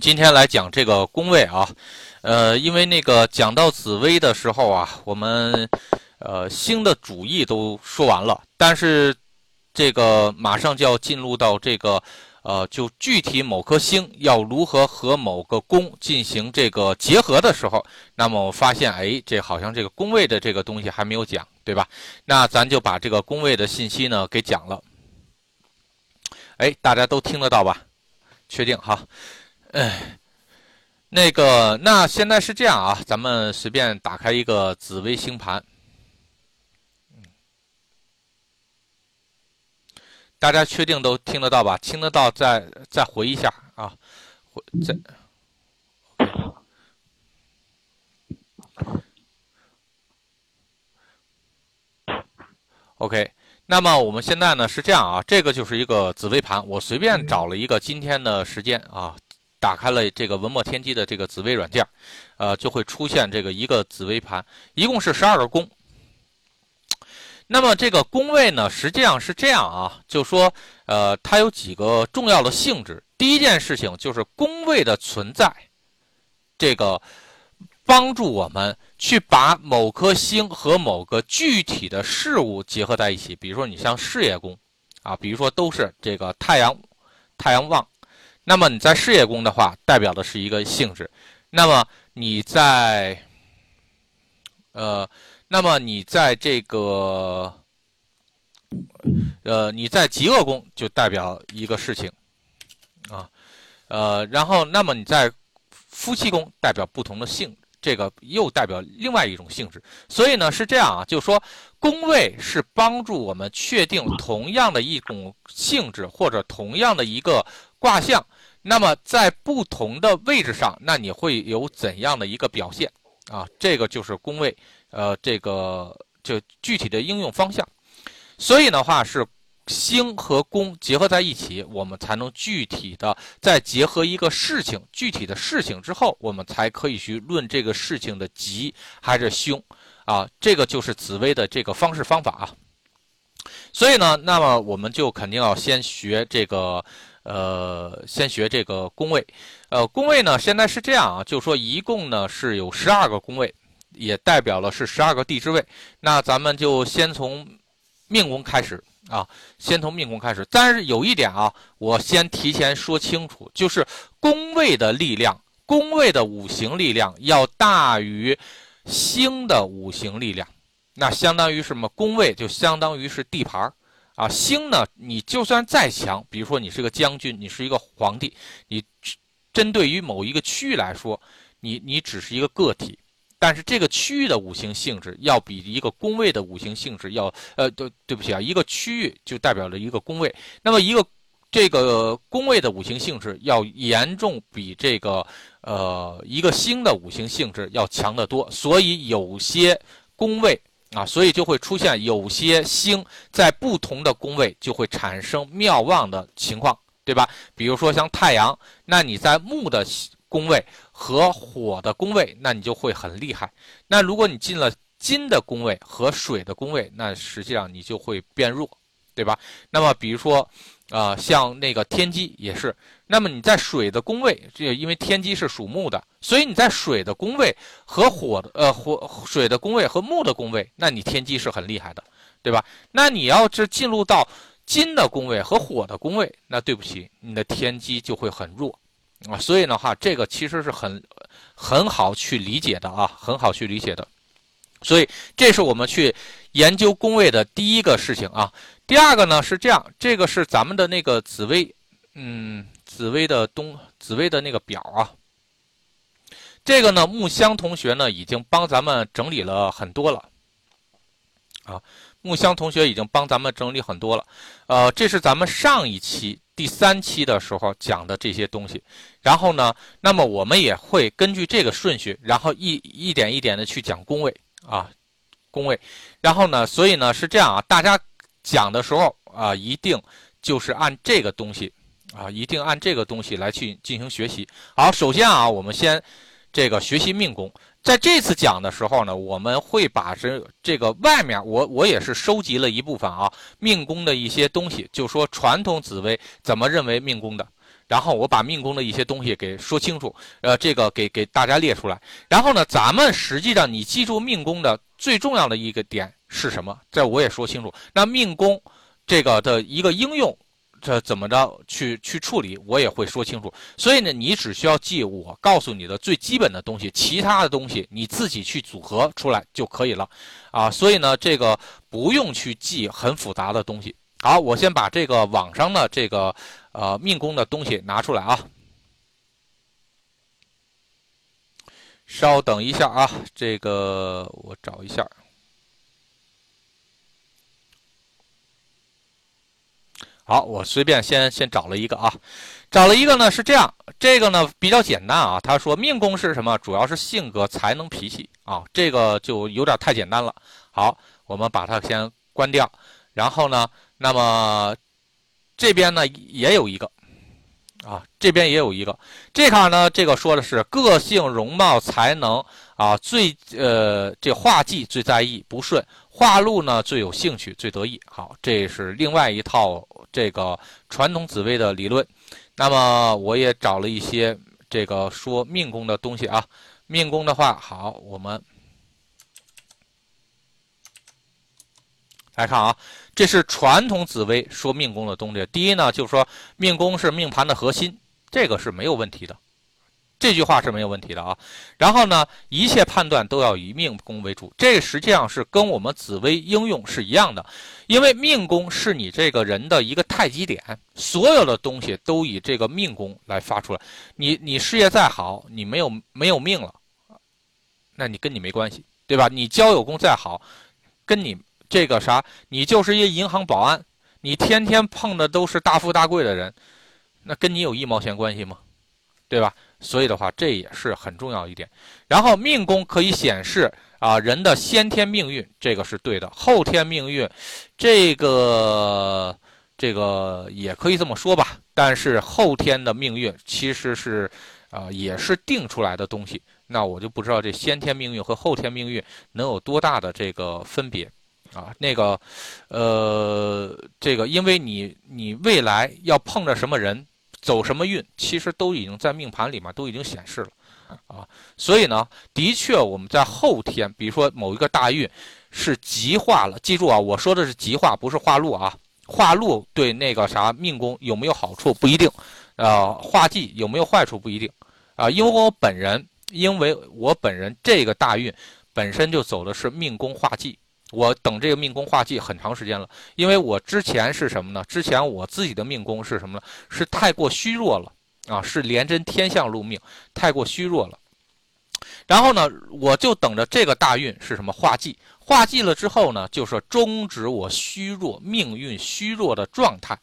今天来讲这个宫位啊，呃，因为那个讲到紫薇的时候啊，我们呃星的主义都说完了，但是这个马上就要进入到这个呃，就具体某颗星要如何和某个宫进行这个结合的时候，那么我发现，哎，这好像这个宫位的这个东西还没有讲，对吧？那咱就把这个宫位的信息呢给讲了。哎，大家都听得到吧？确定哈？哎，那个，那现在是这样啊，咱们随便打开一个紫微星盘，大家确定都听得到吧？听得到再再回一下啊，回再，OK。那么我们现在呢是这样啊，这个就是一个紫微盘，我随便找了一个今天的时间啊。打开了这个文墨天机的这个紫微软件，呃，就会出现这个一个紫微盘，一共是十二个宫。那么这个宫位呢，实际上是这样啊，就说，呃，它有几个重要的性质。第一件事情就是宫位的存在，这个帮助我们去把某颗星和某个具体的事物结合在一起。比如说你像事业宫，啊，比如说都是这个太阳，太阳旺。那么你在事业宫的话，代表的是一个性质；那么你在，呃，那么你在这个，呃，你在极恶宫就代表一个事情，啊，呃，然后那么你在夫妻宫代表不同的性，这个又代表另外一种性质。所以呢是这样啊，就是说宫位是帮助我们确定同样的一种性质或者同样的一个卦象。那么在不同的位置上，那你会有怎样的一个表现啊？这个就是宫位，呃，这个就具体的应用方向。所以的话是星和宫结合在一起，我们才能具体的再结合一个事情，具体的事情之后，我们才可以去论这个事情的吉还是凶啊？这个就是紫薇的这个方式方法啊。所以呢，那么我们就肯定要先学这个。呃，先学这个宫位，呃，宫位呢，现在是这样啊，就说一共呢是有十二个宫位，也代表了是十二个地支位。那咱们就先从命宫开始啊，先从命宫开始。但是有一点啊，我先提前说清楚，就是宫位的力量，宫位的五行力量要大于星的五行力量。那相当于什么？宫位就相当于是地盘儿。啊，星呢？你就算再强，比如说你是个将军，你是一个皇帝，你针对于某一个区域来说，你你只是一个个体，但是这个区域的五行性质要比一个宫位的五行性质要，呃，对，对不起啊，一个区域就代表了一个宫位，那么一个这个宫位的五行性质要严重比这个呃一个星的五行性质要强得多，所以有些宫位。啊，所以就会出现有些星在不同的宫位就会产生妙望的情况，对吧？比如说像太阳，那你在木的宫位和火的宫位，那你就会很厉害。那如果你进了金的宫位和水的宫位，那实际上你就会变弱，对吧？那么比如说。啊，像那个天机也是。那么你在水的宫位，这因为天机是属木的，所以你在水的宫位和火的呃火水的宫位和木的宫位，那你天机是很厉害的，对吧？那你要是进入到金的宫位和火的宫位，那对不起，你的天机就会很弱啊。所以的话，这个其实是很很好去理解的啊，很好去理解的。所以这是我们去研究宫位的第一个事情啊。第二个呢是这样，这个是咱们的那个紫薇，嗯，紫薇的东紫薇的那个表啊。这个呢，木香同学呢已经帮咱们整理了很多了，啊，木香同学已经帮咱们整理很多了，呃，这是咱们上一期第三期的时候讲的这些东西。然后呢，那么我们也会根据这个顺序，然后一一点一点的去讲宫位啊，宫位。然后呢，所以呢是这样啊，大家。讲的时候啊，一定就是按这个东西啊，一定按这个东西来去进行学习。好，首先啊，我们先这个学习命宫。在这次讲的时候呢，我们会把这这个外面，我我也是收集了一部分啊命宫的一些东西，就说传统紫薇怎么认为命宫的。然后我把命宫的一些东西给说清楚，呃，这个给给大家列出来。然后呢，咱们实际上你记住命宫的最重要的一个点是什么？这我也说清楚。那命宫这个的一个应用，这怎么着去去处理，我也会说清楚。所以呢，你只需要记我告诉你的最基本的东西，其他的东西你自己去组合出来就可以了，啊，所以呢，这个不用去记很复杂的东西。好，我先把这个网上的这个呃命宫的东西拿出来啊，稍等一下啊，这个我找一下。好，我随便先先找了一个啊，找了一个呢是这样，这个呢比较简单啊。他说命宫是什么？主要是性格、才能、脾气啊，这个就有点太简单了。好，我们把它先关掉，然后呢。那么这边呢也有一个啊，这边也有一个。这卡呢，这个说的是个性、容貌、才能啊，最呃这画技最在意，不顺；画禄呢最有兴趣，最得意。好，这是另外一套这个传统紫微的理论。那么我也找了一些这个说命宫的东西啊，命宫的话，好，我们来看啊。这是传统紫微说命宫的东西。第一呢，就是说命宫是命盘的核心，这个是没有问题的，这句话是没有问题的啊。然后呢，一切判断都要以命宫为主，这实际上是跟我们紫微应用是一样的，因为命宫是你这个人的一个太极点，所有的东西都以这个命宫来发出来。你你事业再好，你没有没有命了，那你跟你没关系，对吧？你交友宫再好，跟你。这个啥，你就是一银行保安，你天天碰的都是大富大贵的人，那跟你有一毛钱关系吗？对吧？所以的话，这也是很重要一点。然后命宫可以显示啊人的先天命运，这个是对的。后天命运，这个这个也可以这么说吧。但是后天的命运其实是啊也是定出来的东西，那我就不知道这先天命运和后天命运能有多大的这个分别。啊，那个，呃，这个，因为你你未来要碰着什么人，走什么运，其实都已经在命盘里面都已经显示了，啊，所以呢，的确我们在后天，比如说某一个大运是极化了，记住啊，我说的是极化，不是化禄啊，化禄对那个啥命宫有没有好处不一定，呃，化忌有没有坏处不一定，啊，因为我本人，因为我本人这个大运本身就走的是命宫化忌。我等这个命宫化忌很长时间了，因为我之前是什么呢？之前我自己的命宫是什么呢？是太过虚弱了啊，是廉贞天相入命，太过虚弱了。然后呢，我就等着这个大运是什么化忌，化忌了之后呢，就是终止我虚弱命运虚弱的状态，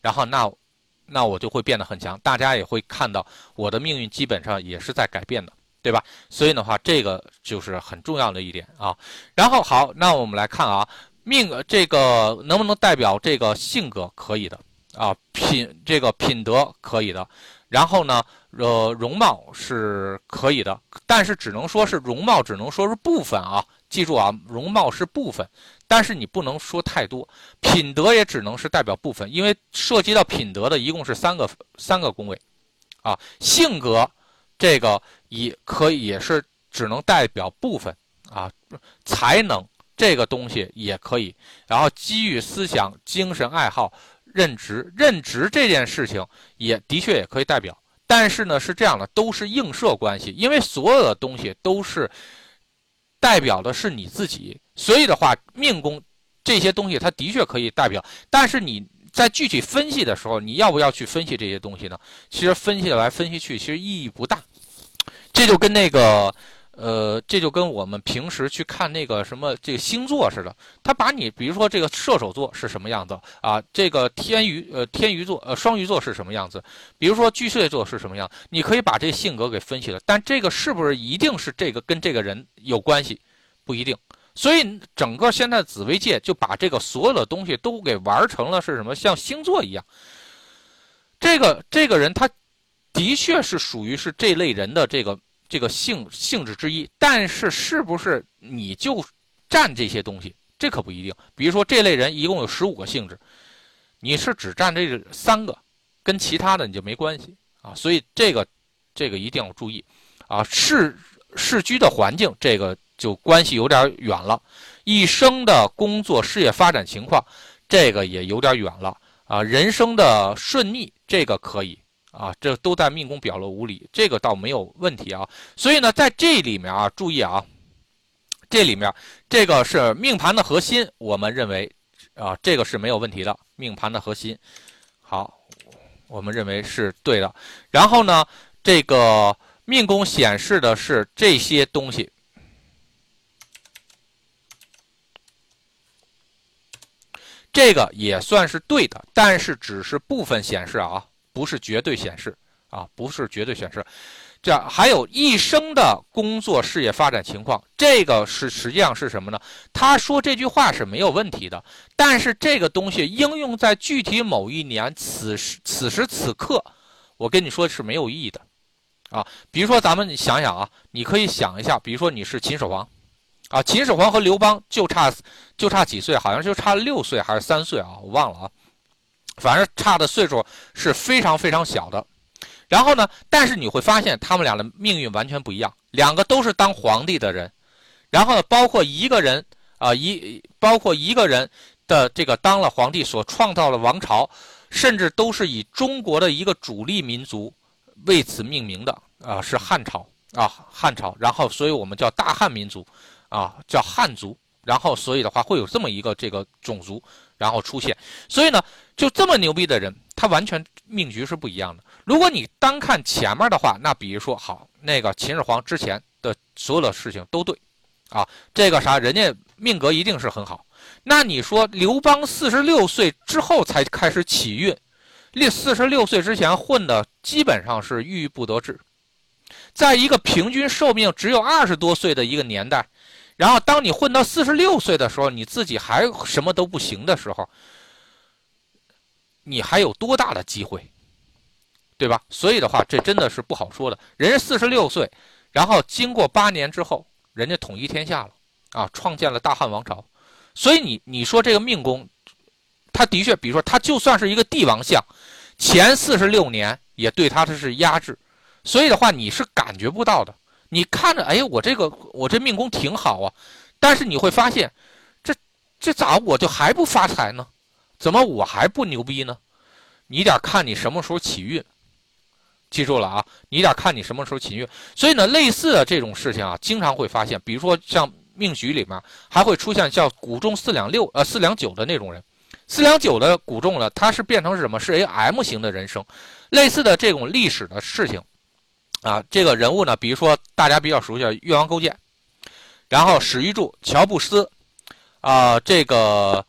然后那那我就会变得很强，大家也会看到我的命运基本上也是在改变的。对吧？所以的话，这个就是很重要的一点啊。然后好，那我们来看啊，命这个能不能代表这个性格？可以的啊，品这个品德可以的。然后呢，呃，容貌是可以的，但是只能说是容貌，只能说是部分啊。记住啊，容貌是部分，但是你不能说太多。品德也只能是代表部分，因为涉及到品德的一共是三个三个宫位啊，性格。这个也可以也是只能代表部分啊，才能这个东西也可以，然后机遇、思想、精神、爱好、任职、任职这件事情也的确也可以代表，但是呢是这样的，都是映射关系，因为所有的东西都是代表的是你自己，所以的话命宫这些东西它的确可以代表，但是你。在具体分析的时候，你要不要去分析这些东西呢？其实分析来分析去，其实意义不大。这就跟那个，呃，这就跟我们平时去看那个什么这个星座似的。他把你，比如说这个射手座是什么样子啊？这个天鱼，呃，天鱼座，呃，双鱼座是什么样子？比如说巨蟹座是什么样？你可以把这性格给分析了，但这个是不是一定是这个跟这个人有关系？不一定。所以，整个现在紫微界就把这个所有的东西都给玩成了是什么？像星座一样。这个这个人他的确是属于是这类人的这个这个性性质之一，但是是不是你就占这些东西？这可不一定。比如说这类人一共有十五个性质，你是只占这三个，跟其他的你就没关系啊。所以这个这个一定要注意啊。市市居的环境，这个就关系有点远了。一生的工作事业发展情况，这个也有点远了啊。人生的顺逆，这个可以啊，这都在命宫表露无理，这个倒没有问题啊。所以呢，在这里面啊，注意啊，这里面这个是命盘的核心，我们认为啊，这个是没有问题的。命盘的核心，好，我们认为是对的。然后呢，这个命宫显示的是这些东西。这个也算是对的，但是只是部分显示啊，不是绝对显示啊，不是绝对显示。这样还有一生的工作事业发展情况，这个是实际上是什么呢？他说这句话是没有问题的，但是这个东西应用在具体某一年此时此时此刻，我跟你说是没有意义的啊。比如说咱们想想啊，你可以想一下，比如说你是秦始皇。啊，秦始皇和刘邦就差就差几岁，好像就差六岁还是三岁啊，我忘了啊。反正差的岁数是非常非常小的。然后呢，但是你会发现他们俩的命运完全不一样，两个都是当皇帝的人。然后呢，包括一个人啊，一包括一个人的这个当了皇帝所创造的王朝，甚至都是以中国的一个主力民族为此命名的啊，是汉朝啊，汉朝。然后，所以我们叫大汉民族。啊，叫汉族，然后所以的话会有这么一个这个种族，然后出现，所以呢，就这么牛逼的人，他完全命局是不一样的。如果你单看前面的话，那比如说好，那个秦始皇之前的所有的事情都对，啊，这个啥，人家命格一定是很好。那你说刘邦四十六岁之后才开始起运，历四十六岁之前混的基本上是郁郁不得志，在一个平均寿命只有二十多岁的一个年代。然后，当你混到四十六岁的时候，你自己还什么都不行的时候，你还有多大的机会，对吧？所以的话，这真的是不好说的。人家四十六岁，然后经过八年之后，人家统一天下了啊，创建了大汉王朝。所以你你说这个命宫，他的确，比如说他就算是一个帝王相，前四十六年也对他的是压制，所以的话，你是感觉不到的。你看着，哎，我这个我这命宫挺好啊，但是你会发现，这这咋我就还不发财呢？怎么我还不牛逼呢？你得看你什么时候起运，记住了啊，你得看你什么时候起运。所以呢，类似的这种事情啊，经常会发现，比如说像命局里面还会出现叫古中四两六呃四两九的那种人，四两九的古中呢，他是变成是什么？是 A M 型的人生，类似的这种历史的事情。啊，这个人物呢，比如说大家比较熟悉的越王勾践，然后史玉柱、乔布斯，啊，这个，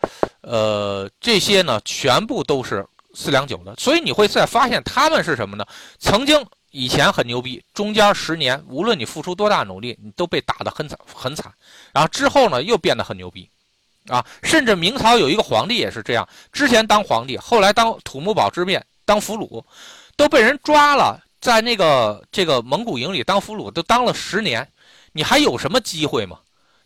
呃，这些呢，全部都是四两九的。所以你会再发现他们是什么呢？曾经以前很牛逼，中间十年，无论你付出多大努力，你都被打得很惨很惨。然后之后呢，又变得很牛逼，啊，甚至明朝有一个皇帝也是这样，之前当皇帝，后来当土木堡之变当俘虏，都被人抓了。在那个这个蒙古营里当俘虏都当了十年，你还有什么机会吗？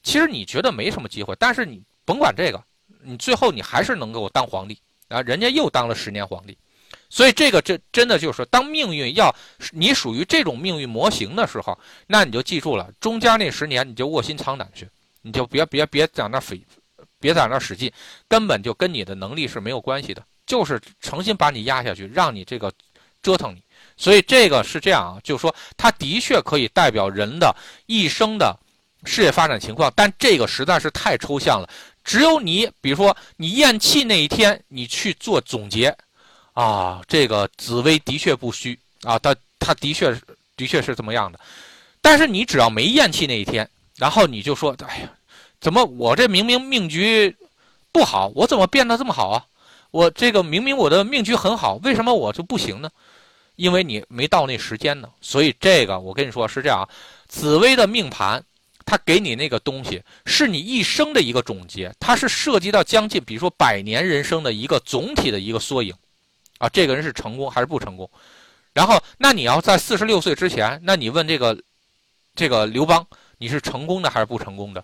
其实你觉得没什么机会，但是你甭管这个，你最后你还是能够当皇帝啊！人家又当了十年皇帝，所以这个这真的就是说，当命运要你属于这种命运模型的时候，那你就记住了，中间那十年你就卧薪尝胆去，你就别别别在那费，别在那使劲，根本就跟你的能力是没有关系的，就是诚心把你压下去，让你这个折腾你。所以这个是这样啊，就是说，它的确可以代表人的一生的事业发展情况，但这个实在是太抽象了。只有你，比如说你咽气那一天，你去做总结，啊，这个紫薇的确不虚啊，他他的确的确是这么样的。但是你只要没咽气那一天，然后你就说，哎呀，怎么我这明明命局不好，我怎么变得这么好啊？我这个明明我的命局很好，为什么我就不行呢？因为你没到那时间呢，所以这个我跟你说是这样。紫薇的命盘，他给你那个东西是你一生的一个总结，它是涉及到将近，比如说百年人生的一个总体的一个缩影，啊，这个人是成功还是不成功？然后，那你要在四十六岁之前，那你问这个这个刘邦，你是成功的还是不成功的？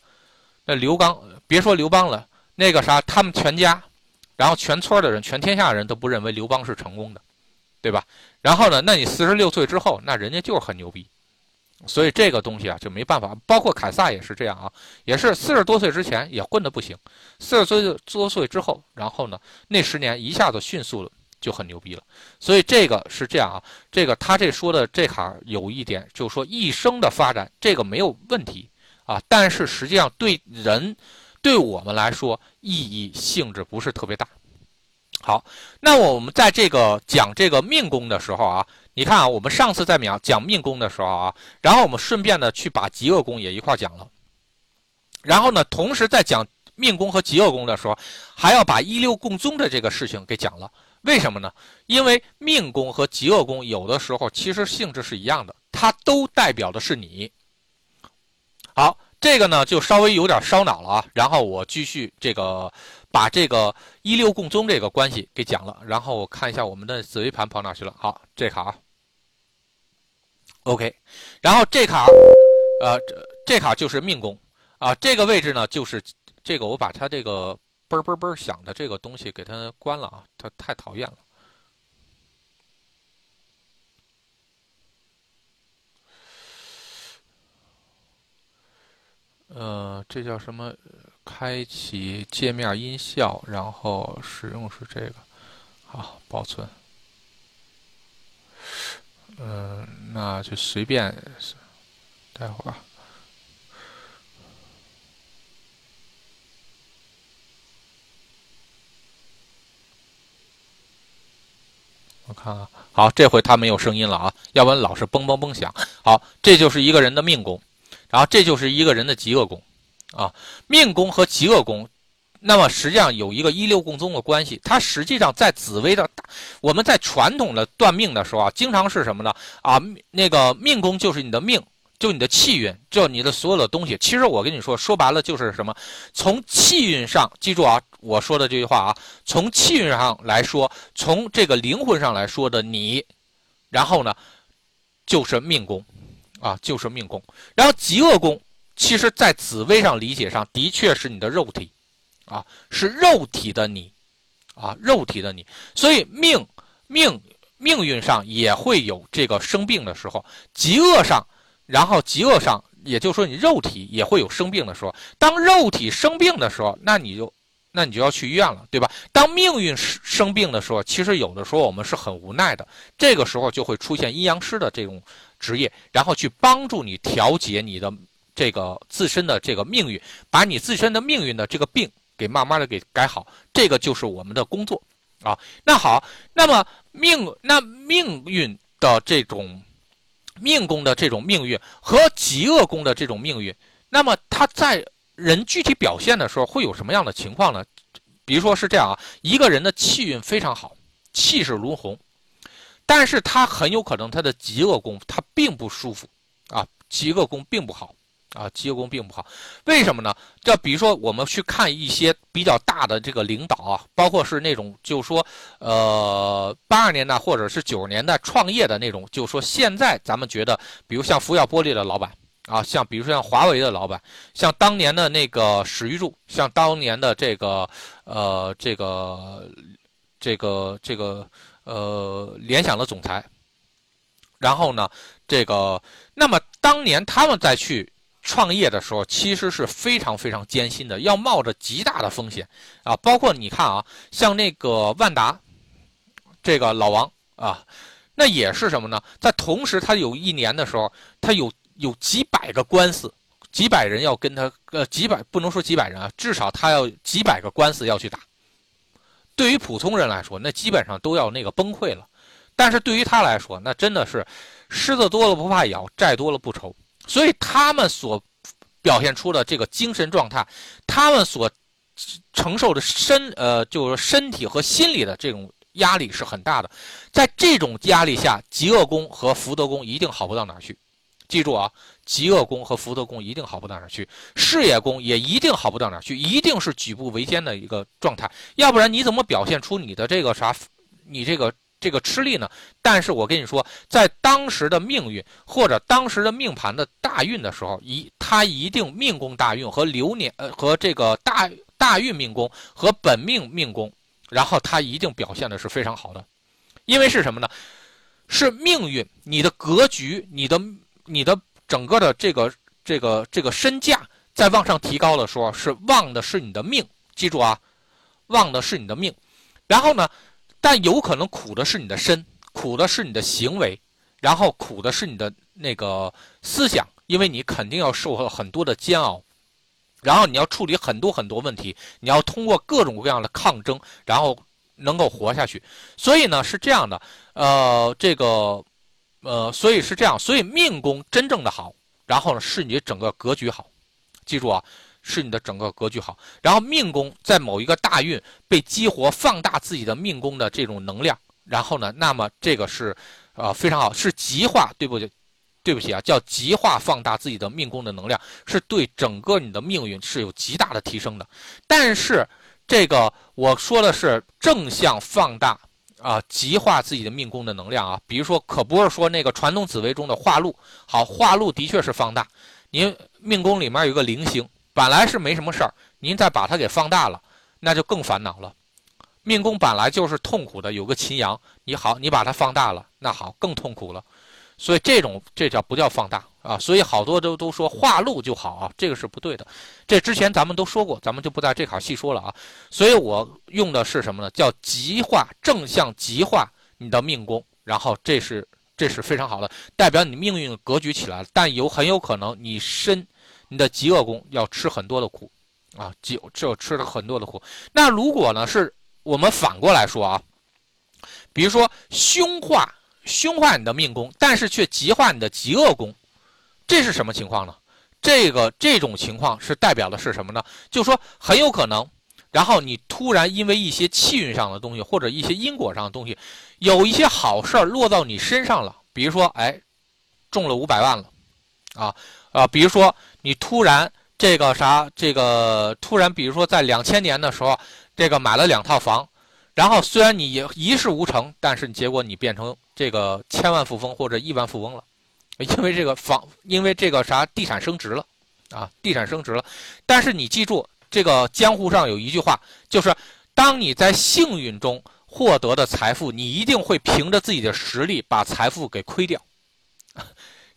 那刘邦别说刘邦了，那个啥，他们全家，然后全村的人，全天下人都不认为刘邦是成功的。对吧？然后呢，那你四十六岁之后，那人家就是很牛逼。所以这个东西啊就没办法，包括凯撒也是这样啊，也是四十多岁之前也混得不行，四十岁多岁之后，然后呢那十年一下子迅速的就很牛逼了。所以这个是这样啊，这个他这说的这卡有一点就是说一生的发展这个没有问题啊，但是实际上对人对我们来说意义性质不是特别大。好，那我们在这个讲这个命宫的时候啊。你看啊，我们上次在讲讲命宫的时候啊，然后我们顺便呢去把极恶宫也一块讲了，然后呢，同时在讲命宫和极恶宫的时候，还要把一六共宗的这个事情给讲了。为什么呢？因为命宫和极恶宫有的时候其实性质是一样的，它都代表的是你。好，这个呢就稍微有点烧脑了啊。然后我继续这个把这个一六共宗这个关系给讲了。然后我看一下我们的紫微盘跑哪去了。好，这卡啊。OK，然后这卡，呃，这这卡就是命宫啊，这个位置呢就是这个，我把它这个嘣嘣嘣响的这个东西给它关了啊，它太讨厌了。呃，这叫什么？开启界面音效，然后使用是这个，好，保存。嗯，那就随便，待会儿，我看看，好，这回它没有声音了啊，要不然老是嘣嘣嘣响。好，这就是一个人的命宫，然后这就是一个人的极恶宫，啊，命宫和极恶宫。那么实际上有一个一六共宗的关系，它实际上在紫微的大，我们在传统的断命的时候啊，经常是什么呢？啊，那个命宫就是你的命，就你的气运，就你的所有的东西。其实我跟你说，说白了就是什么？从气运上，记住啊，我说的这句话啊，从气运上来说，从这个灵魂上来说的你，然后呢，就是命宫，啊，就是命宫。然后极恶宫，其实在紫微上理解上的确是你的肉体。啊，是肉体的你，啊，肉体的你，所以命命命运上也会有这个生病的时候，极恶上，然后极恶上，也就是说你肉体也会有生病的时候。当肉体生病的时候，那你就那你就要去医院了，对吧？当命运生生病的时候，其实有的时候我们是很无奈的，这个时候就会出现阴阳师的这种职业，然后去帮助你调节你的这个自身的这个命运，把你自身的命运的这个病。给慢慢的给改好，这个就是我们的工作，啊，那好，那么命那命运的这种命宫的这种命运和极恶宫的这种命运，那么它在人具体表现的时候会有什么样的情况呢？比如说是这样啊，一个人的气运非常好，气势如虹，但是他很有可能他的极恶宫他并不舒服，啊，极恶宫并不好。啊，极恶宫并不好，为什么呢？这比如说，我们去看一些比较大的这个领导啊，包括是那种，就说，呃，八十年代或者是九十年代创业的那种，就说，现在咱们觉得，比如像福耀玻璃的老板啊，像比如说像华为的老板，像当年的那个史玉柱，像当年的这个，呃，这个，这个，这个，呃，联想的总裁，然后呢，这个，那么当年他们再去。创业的时候其实是非常非常艰辛的，要冒着极大的风险啊！包括你看啊，像那个万达，这个老王啊，那也是什么呢？在同时，他有一年的时候，他有有几百个官司，几百人要跟他，呃，几百不能说几百人啊，至少他要几百个官司要去打。对于普通人来说，那基本上都要那个崩溃了，但是对于他来说，那真的是虱子多了不怕咬，债多了不愁。所以他们所表现出的这个精神状态，他们所承受的身呃，就是身体和心理的这种压力是很大的。在这种压力下，极恶宫和福德宫一定好不到哪去。记住啊，极恶宫和福德宫一定好不到哪去，事业宫也一定好不到哪去，一定是举步维艰的一个状态。要不然你怎么表现出你的这个啥，你这个？这个吃力呢，但是我跟你说，在当时的命运或者当时的命盘的大运的时候，一他一定命宫大运和流年呃和这个大大运命宫和本命命宫，然后他一定表现的是非常好的，因为是什么呢？是命运，你的格局，你的你的整个的这个这个这个身价在往上提高的时候，是旺的是你的命，记住啊，旺的是你的命。然后呢，但有可能苦的是你的身，苦的是你的行为，然后苦的是你的那个思想，因为你肯定要受很多的煎熬。然后你要处理很多很多问题，你要通过各种各样的抗争，然后能够活下去。所以呢是这样的，呃，这个，呃，所以是这样，所以命宫真正的好，然后呢是你整个格局好，记住啊，是你的整个格局好。然后命宫在某一个大运被激活，放大自己的命宫的这种能量，然后呢，那么这个是，呃，非常好，是极化，对不对？对不起啊，叫极化放大自己的命宫的能量，是对整个你的命运是有极大的提升的。但是这个我说的是正向放大啊，极化自己的命宫的能量啊。比如说，可不是说那个传统紫微中的化禄，好，化禄的确是放大。您命宫里面有个零星，本来是没什么事儿，您再把它给放大了，那就更烦恼了。命宫本来就是痛苦的，有个秦阳，你好，你把它放大了，那好，更痛苦了。所以这种这叫不叫放大啊？所以好多都都说化禄就好啊，这个是不对的。这之前咱们都说过，咱们就不在这块细说了啊。所以我用的是什么呢？叫极化，正向极化你的命宫，然后这是这是非常好的，代表你命运格局起来了。但有很有可能你身 你的极恶宫要吃很多的苦啊，就就吃了很多的苦。那如果呢是我们反过来说啊，比如说凶化。凶化你的命宫，但是却极化你的极恶宫，这是什么情况呢？这个这种情况是代表的是什么呢？就说很有可能，然后你突然因为一些气运上的东西，或者一些因果上的东西，有一些好事儿落到你身上了。比如说，哎，中了五百万了，啊啊，比如说你突然这个啥，这个突然，比如说在两千年的时候，这个买了两套房。然后虽然你一事无成，但是结果你变成这个千万富翁或者亿万富翁了，因为这个房，因为这个啥地产升值了，啊，地产升值了。但是你记住，这个江湖上有一句话，就是当你在幸运中获得的财富，你一定会凭着自己的实力把财富给亏掉。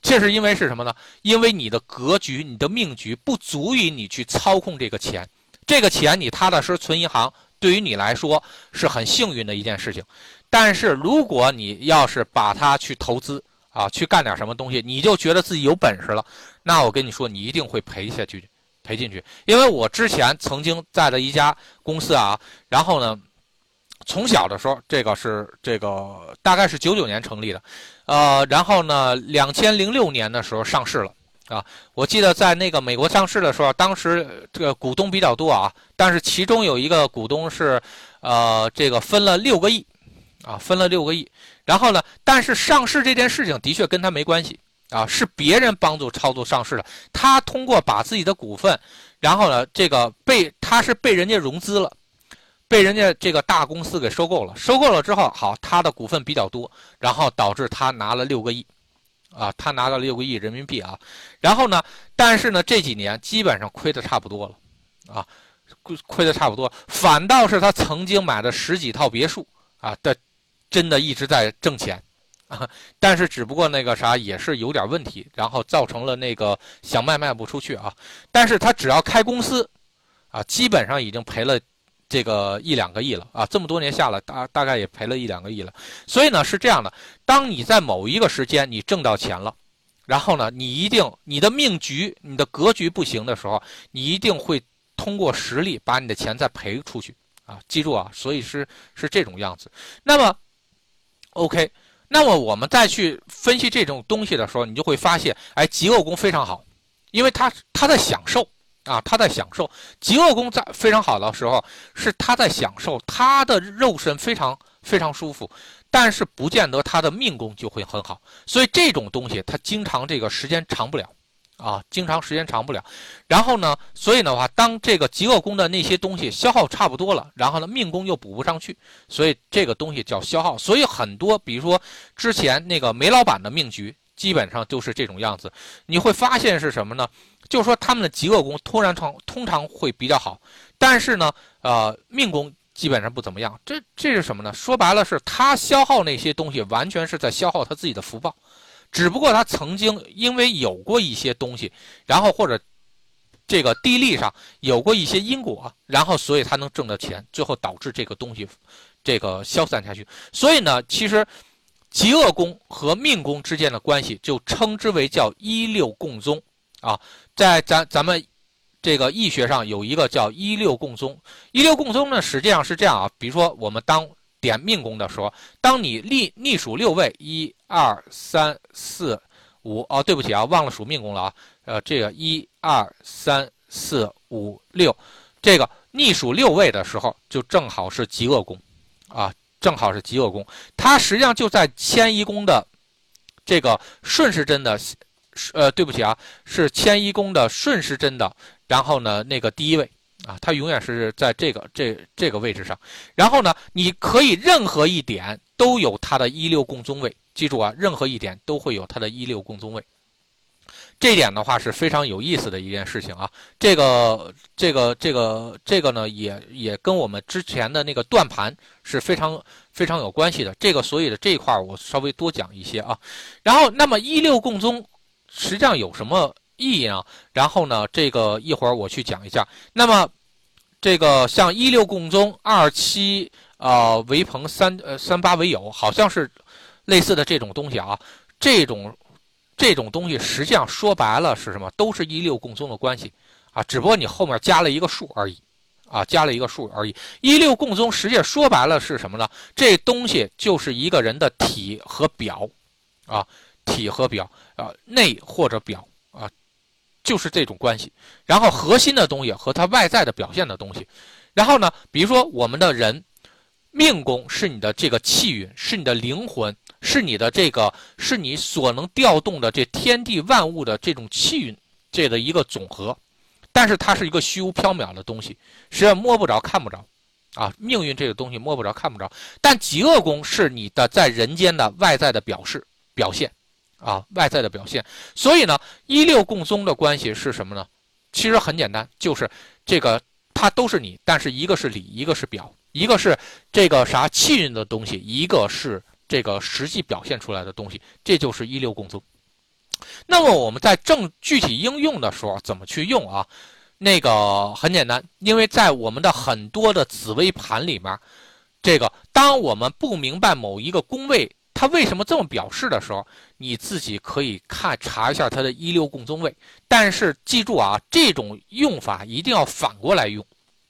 这是因为是什么呢？因为你的格局、你的命局不足以你去操控这个钱，这个钱你踏踏实实存银行。对于你来说是很幸运的一件事情，但是如果你要是把它去投资啊，去干点什么东西，你就觉得自己有本事了，那我跟你说，你一定会赔下去，赔进去。因为我之前曾经在的一家公司啊，然后呢，从小的时候，这个是这个大概是九九年成立的，呃，然后呢，两千零六年的时候上市了。啊，我记得在那个美国上市的时候，当时这个股东比较多啊，但是其中有一个股东是，呃，这个分了六个亿，啊，分了六个亿。然后呢，但是上市这件事情的确跟他没关系啊，是别人帮助操作上市的。他通过把自己的股份，然后呢，这个被他是被人家融资了，被人家这个大公司给收购了。收购了之后，好，他的股份比较多，然后导致他拿了六个亿。啊，他拿到了六个亿人民币啊，然后呢，但是呢，这几年基本上亏的差不多了，啊，亏亏的差不多，反倒是他曾经买的十几套别墅啊，的真的一直在挣钱，啊，但是只不过那个啥也是有点问题，然后造成了那个想卖卖不出去啊，但是他只要开公司，啊，基本上已经赔了。这个一两个亿了啊，这么多年下来，大大概也赔了一两个亿了。所以呢，是这样的：当你在某一个时间你挣到钱了，然后呢，你一定你的命局、你的格局不行的时候，你一定会通过实力把你的钱再赔出去啊！记住啊，所以是是这种样子。那么，OK，那么我们再去分析这种东西的时候，你就会发现，哎，极恶宫非常好，因为他他在享受。啊，他在享受极恶宫在非常好的时候，是他在享受他的肉身非常非常舒服，但是不见得他的命宫就会很好，所以这种东西他经常这个时间长不了，啊，经常时间长不了。然后呢，所以的话，当这个极恶宫的那些东西消耗差不多了，然后呢，命宫又补不上去，所以这个东西叫消耗。所以很多，比如说之前那个煤老板的命局，基本上就是这种样子。你会发现是什么呢？就是说，他们的极恶宫突然常通常会比较好，但是呢，呃，命宫基本上不怎么样。这这是什么呢？说白了是他消耗那些东西，完全是在消耗他自己的福报。只不过他曾经因为有过一些东西，然后或者这个地利上有过一些因果，然后所以他能挣到钱，最后导致这个东西这个消散下去。所以呢，其实极恶宫和命宫之间的关系就称之为叫一六共宗啊，在咱咱们这个易学上有一个叫一六共宗。一六共宗呢，实际上是这样啊，比如说我们当。点命宫的时候，当你逆逆数六位，一二三四五，哦，对不起啊，忘了数命宫了啊。呃，这个一二三四五六，这个逆数六位的时候，就正好是极恶宫，啊，正好是极恶宫。它实际上就在迁移宫的这个顺时针的，呃，对不起啊，是迁移宫的顺时针的，然后呢，那个第一位。啊，它永远是在这个这这个位置上，然后呢，你可以任何一点都有它的一六共宗位，记住啊，任何一点都会有它的一六共宗位。这点的话是非常有意思的一件事情啊。这个这个这个这个呢，也也跟我们之前的那个断盘是非常非常有关系的。这个所以的这一块我稍微多讲一些啊。然后，那么一六共宗实际上有什么？意义呢？然后呢？这个一会儿我去讲一下。那么，这个像一六共宗、二七呃为朋、三呃三八为友，好像是类似的这种东西啊。这种这种东西实际上说白了是什么？都是一六共宗的关系啊，只不过你后面加了一个数而已啊，加了一个数而已。一六共宗实际上说白了是什么呢？这东西就是一个人的体和表啊，体和表啊，内或者表啊。就是这种关系，然后核心的东西和它外在的表现的东西，然后呢，比如说我们的人命宫是你的这个气运，是你的灵魂，是你的这个，是你所能调动的这天地万物的这种气运这的一个总和，但是它是一个虚无缥缈的东西，实际上摸不着看不着，啊，命运这个东西摸不着看不着，但极恶宫是你的在人间的外在的表示表现。啊，外在的表现，所以呢，一六共宗的关系是什么呢？其实很简单，就是这个它都是你，但是一个是里，一个是表，一个是这个啥气运的东西，一个是这个实际表现出来的东西，这就是一六共宗。那么我们在正具体应用的时候怎么去用啊？那个很简单，因为在我们的很多的紫微盘里面，这个当我们不明白某一个宫位。它为什么这么表示的时候，你自己可以看查一下它的一六共宗位。但是记住啊，这种用法一定要反过来用，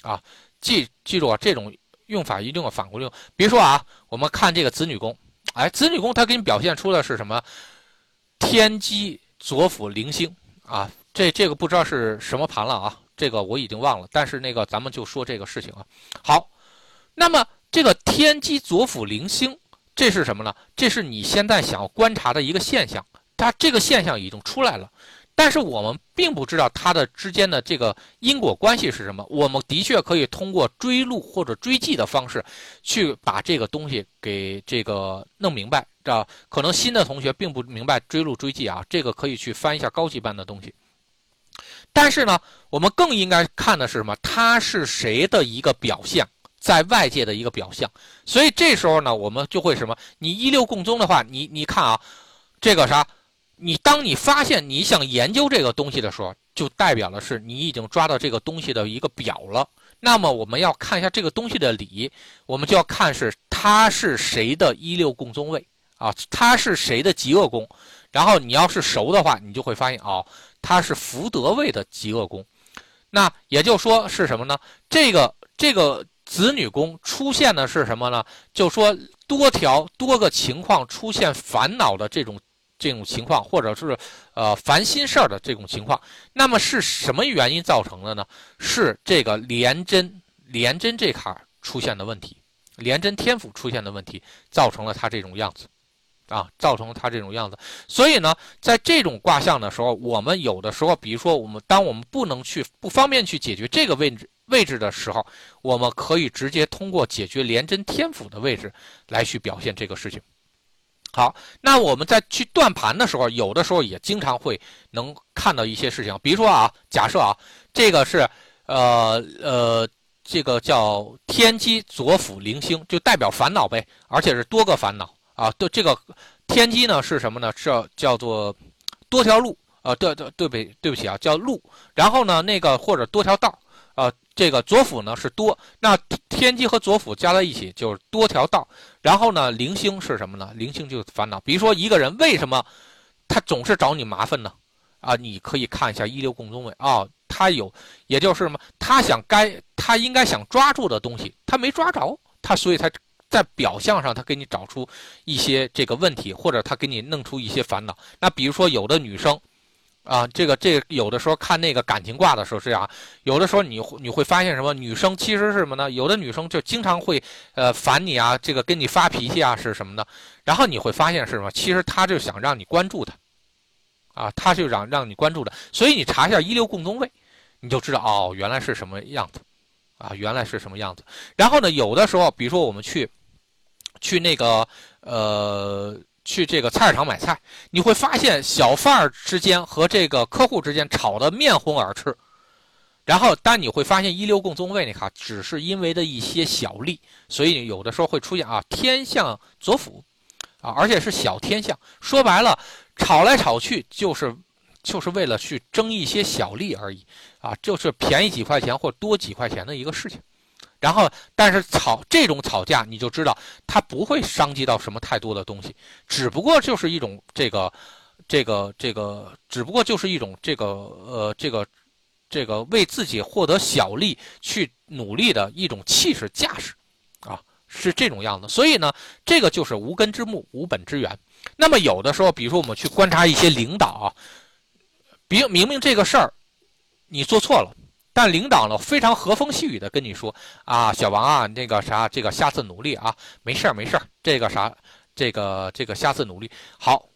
啊，记记住啊，这种用法一定要反过来用。比如说啊，我们看这个子女宫，哎，子女宫它给你表现出的是什么？天机左辅灵星啊，这这个不知道是什么盘了啊，这个我已经忘了。但是那个咱们就说这个事情啊。好，那么这个天机左辅灵星。这是什么呢？这是你现在想要观察的一个现象，它这个现象已经出来了，但是我们并不知道它的之间的这个因果关系是什么。我们的确可以通过追录或者追记的方式，去把这个东西给这个弄明白。这可能新的同学并不明白追录追记啊，这个可以去翻一下高级班的东西。但是呢，我们更应该看的是什么？它是谁的一个表象？在外界的一个表象，所以这时候呢，我们就会什么？你一六共宗的话，你你看啊，这个啥？你当你发现你想研究这个东西的时候，就代表的是你已经抓到这个东西的一个表了。那么我们要看一下这个东西的理，我们就要看是它是谁的一六共宗位啊，它是谁的极恶宫。然后你要是熟的话，你就会发现哦，它是福德位的极恶宫。那也就说是什么呢？这个这个。子女宫出现的是什么呢？就说多条多个情况出现烦恼的这种这种情况，或者是呃烦心事儿的这种情况。那么是什么原因造成的呢？是这个廉贞廉贞这坎出现的问题，廉贞天府出现的问题，造成了他这种样子，啊，造成了他这种样子。所以呢，在这种卦象的时候，我们有的时候，比如说我们当我们不能去不方便去解决这个位置。位置的时候，我们可以直接通过解决廉贞天府的位置来去表现这个事情。好，那我们在去断盘的时候，有的时候也经常会能看到一些事情，比如说啊，假设啊，这个是呃呃这个叫天机左辅零星，就代表烦恼呗，而且是多个烦恼啊。对，这个天机呢是什么呢？是叫做多条路啊，对对对不对不起啊，叫路。然后呢，那个或者多条道啊，这个左辅呢是多，那天机和左辅加在一起就是多条道。然后呢，零星是什么呢？零星就是烦恼。比如说一个人为什么他总是找你麻烦呢？啊，你可以看一下一流共宗位啊。他有，也就是什么？他想该他应该想抓住的东西，他没抓着，他所以他在表象上他给你找出一些这个问题，或者他给你弄出一些烦恼。那比如说有的女生，啊，这个这有的时候看那个感情卦的时候是这样，有的时候你你会发现什么？女生其实是什么呢？有的女生就经常会呃烦你啊，这个跟你发脾气啊是什么呢？然后你会发现是什么？其实她就想让你关注她，啊，她就让让你关注的。所以你查一下一流共宗位。你就知道哦，原来是什么样子，啊，原来是什么样子。然后呢，有的时候，比如说我们去，去那个呃，去这个菜市场买菜，你会发现小贩儿之间和这个客户之间吵得面红耳赤。然后，但你会发现一六共宗位，那哈，只是因为的一些小利，所以有的时候会出现啊，天象左辅，啊，而且是小天象。说白了，吵来吵去就是。就是为了去争一些小利而已，啊，就是便宜几块钱或多几块钱的一个事情。然后，但是吵这种吵架，你就知道它不会伤及到什么太多的东西，只不过就是一种这个、这个、这个，只不过就是一种这个呃这个这个为自己获得小利去努力的一种气势架势，啊，是这种样子。所以呢，这个就是无根之木，无本之源。那么有的时候，比如说我们去观察一些领导啊。明明明这个事儿，你做错了，但领导呢非常和风细雨的跟你说啊，小王啊，那个啥，这个下次努力啊，没事儿没事儿，这个啥，这个这个下次努力好。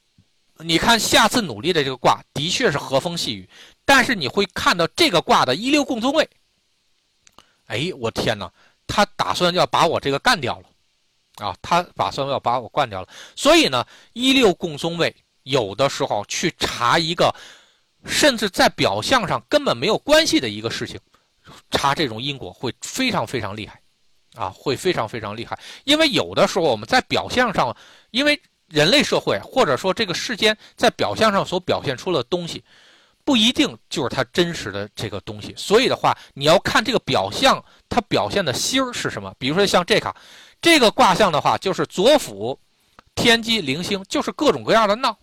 你看下次努力的这个卦的确是和风细雨，但是你会看到这个卦的一六共宗位，哎，我天哪，他打算要把我这个干掉了，啊，他打算要把我干掉了。所以呢，一六共宗位有的时候去查一个。甚至在表象上根本没有关系的一个事情，查这种因果会非常非常厉害，啊，会非常非常厉害。因为有的时候我们在表象上，因为人类社会或者说这个世间在表象上所表现出的东西，不一定就是它真实的这个东西。所以的话，你要看这个表象，它表现的心儿是什么。比如说像这卡，这个卦象的话，就是左辅天机零星，就是各种各样的闹。